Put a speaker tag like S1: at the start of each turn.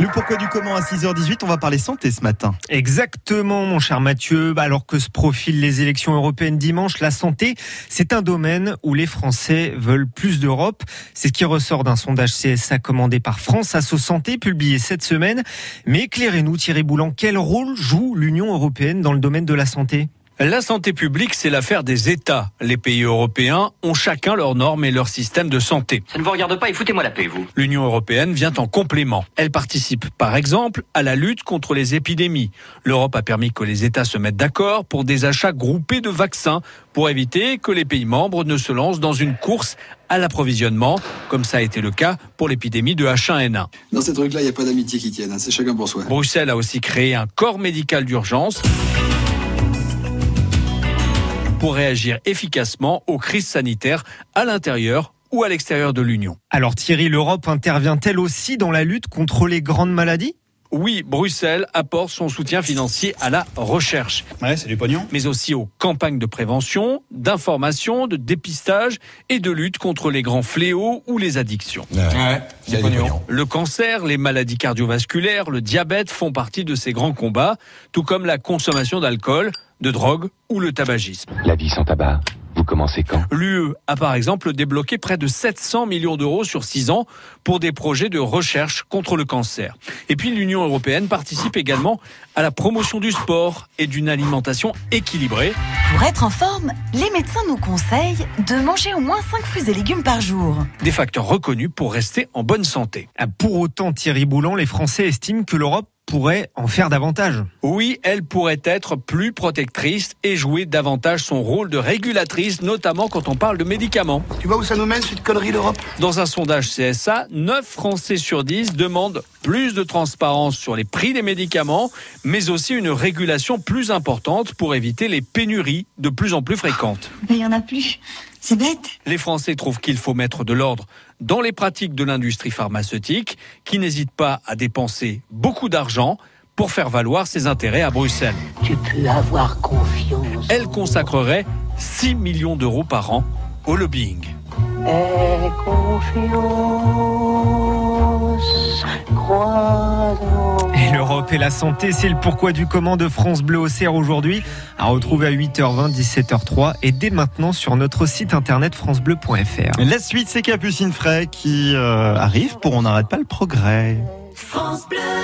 S1: Le pourquoi du comment à 6h18, on va parler santé ce matin.
S2: Exactement, mon cher Mathieu. Bah, alors que se profilent les élections européennes dimanche, la santé, c'est un domaine où les Français veulent plus d'Europe. C'est ce qui ressort d'un sondage CSA commandé par France Asso Santé, publié cette semaine. Mais éclairez-nous, Thierry Boulan, quel rôle joue l'Union européenne dans le domaine de la santé?
S3: La santé publique, c'est l'affaire des États. Les pays européens ont chacun leurs normes et leur système de santé.
S4: Ça ne vous regarde pas et foutez-moi la paix, vous.
S3: L'Union européenne vient en complément. Elle participe, par exemple, à la lutte contre les épidémies. L'Europe a permis que les États se mettent d'accord pour des achats groupés de vaccins pour éviter que les pays membres ne se lancent dans une course à l'approvisionnement, comme ça a été le cas pour l'épidémie de H1N1.
S5: Dans ces trucs-là, il n'y a pas d'amitié qui tienne, hein. c'est chacun pour soi.
S3: Bruxelles a aussi créé un corps médical d'urgence pour réagir efficacement aux crises sanitaires à l'intérieur ou à l'extérieur de l'Union.
S2: Alors Thierry, l'Europe intervient-elle aussi dans la lutte contre les grandes maladies?
S3: Oui, Bruxelles apporte son soutien financier à la recherche.
S1: Ouais, c'est du pognon.
S3: Mais aussi aux campagnes de prévention, d'information, de dépistage et de lutte contre les grands fléaux ou les addictions.
S1: Ouais, c'est du pognon.
S3: Le cancer, les maladies cardiovasculaires, le diabète font partie de ces grands combats, tout comme la consommation d'alcool, de drogue ou le tabagisme.
S6: La vie sans tabac, vous commencez quand?
S3: L'UE a par exemple débloqué près de 700 millions d'euros sur 6 ans pour des projets de recherche contre le cancer. Et puis l'Union européenne participe également à la promotion du sport et d'une alimentation équilibrée.
S7: Pour être en forme, les médecins nous conseillent de manger au moins 5 fruits et légumes par jour.
S3: Des facteurs reconnus pour rester en bonne santé.
S2: Ah, Pour autant, Thierry Boulan, les Français estiment que l'Europe pourrait en faire davantage.
S3: Oui, elle pourrait être plus protectrice et jouer davantage son rôle de régulatrice, notamment quand on parle de médicaments.
S8: Tu vois où ça nous mène, cette connerie d'Europe?
S3: Dans un sondage CSA, 9 Français sur 10 demandent plus de transparence sur les prix des médicaments, mais aussi une régulation plus importante pour éviter les pénuries de plus en plus fréquentes.
S9: Mais il y en a plus. C'est bête.
S3: Les Français trouvent qu'il faut mettre de l'ordre dans les pratiques de l'industrie pharmaceutique, qui n'hésite pas à dépenser beaucoup d'argent pour faire valoir ses intérêts à Bruxelles.
S10: Tu peux avoir confiance.
S3: Elle consacrerait 6 millions d'euros par an au lobbying.
S10: Aie confiance, crois
S2: Et l'Europe et la santé, c'est le pourquoi du comment de France Bleu au CR aujourd'hui, à retrouver à 8h20, 17h03 et dès maintenant sur notre site internet francebleu.fr.
S1: La suite, c'est Capucine Fray qui euh, arrive pour On n'arrête pas le progrès.
S7: France Bleu